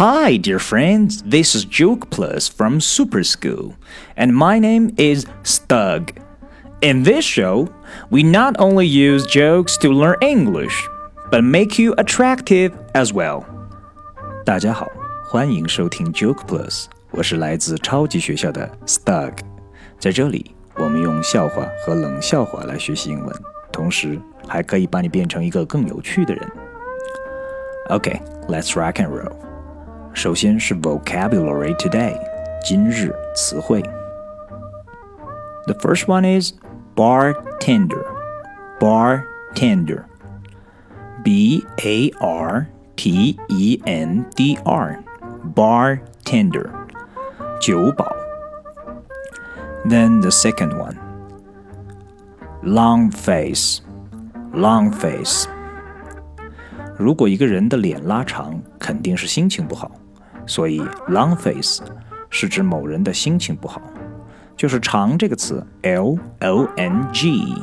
Hi, dear friends. This is Joke Plus from Super School, and my name is Stug. In this show, we not only use jokes to learn English, but make you attractive as well. 大家好，欢迎收听 Joke Plus，我是来自超级学校的 Stug。在这里，我们用笑话和冷笑话来学习英文，同时还可以把你变成一个更有趣的人。Okay, let's rock and roll. 首先是 vocabulary today，今日词汇。The first one is bartender. Bartender. B A R T E N D R. Bartender. 酒保。Then the second one. Long face. Long face. 如果一个人的脸拉长，肯定是心情不好，所以 long face 是指某人的心情不好，就是长这个词 l o n g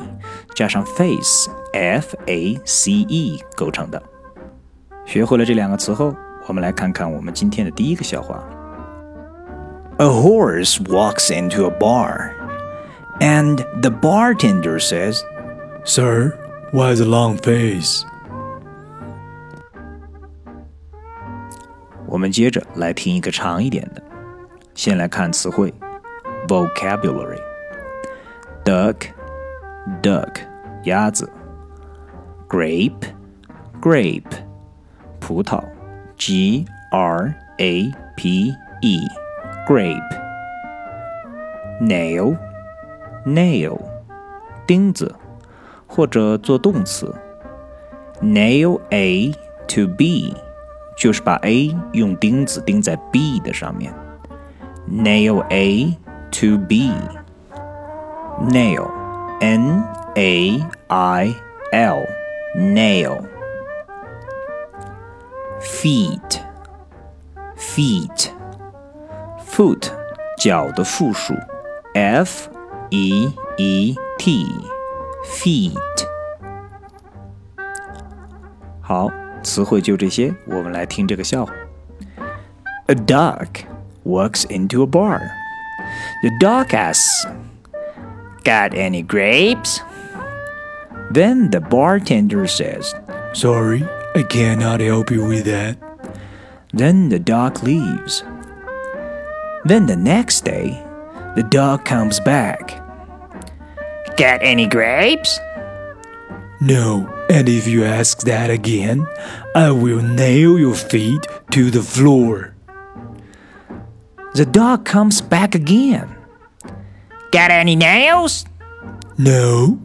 加上 face f a c e 构成的。学会了这两个词后，我们来看看我们今天的第一个笑话。A horse walks into a bar, and the bartender says, Sir, why the long face? 我们接着来听一个长一点的。先来看词汇，vocabulary。duck，duck，鸭子。grape，grape，葡萄。g r a p e，grape。nail，nail，钉子，或者做动词。nail a to b。就是把 A 用钉子钉在 B 的上面，nail A to B。nail N A I L nail feet feet foot 脚的复数 F E E T feet 好。词汇就这些，我们来听这个笑话。A duck walks into a bar. The duck asks, Got any grapes? Then the bartender says, Sorry, I cannot help you with that. Then the duck leaves. Then the next day, the duck comes back. Got any grapes? No, and if you ask that again, I will nail your feet to the floor. The dog comes back again. Got any nails? No.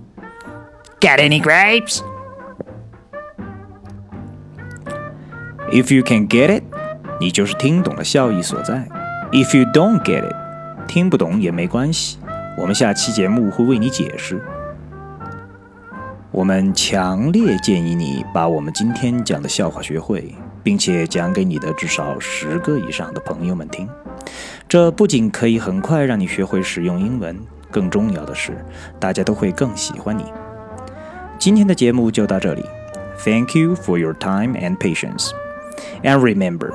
Got any grapes? If you can get it, 你就是听懂了效益所在。If you don't get it，听不懂也没关系，我们下期节目会为你解释。 我们强烈建议你把我们今天讲的笑话学会，并且讲给你的至少十个以上的朋友们听。这不仅可以很快让你学会使用英文，更重要的是，大家都会更喜欢你。今天的节目就到这里，Thank you for your time and patience, and remember,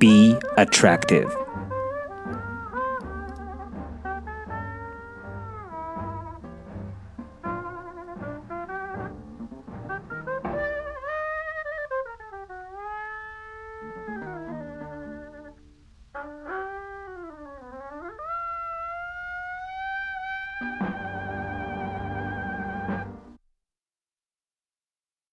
be attractive.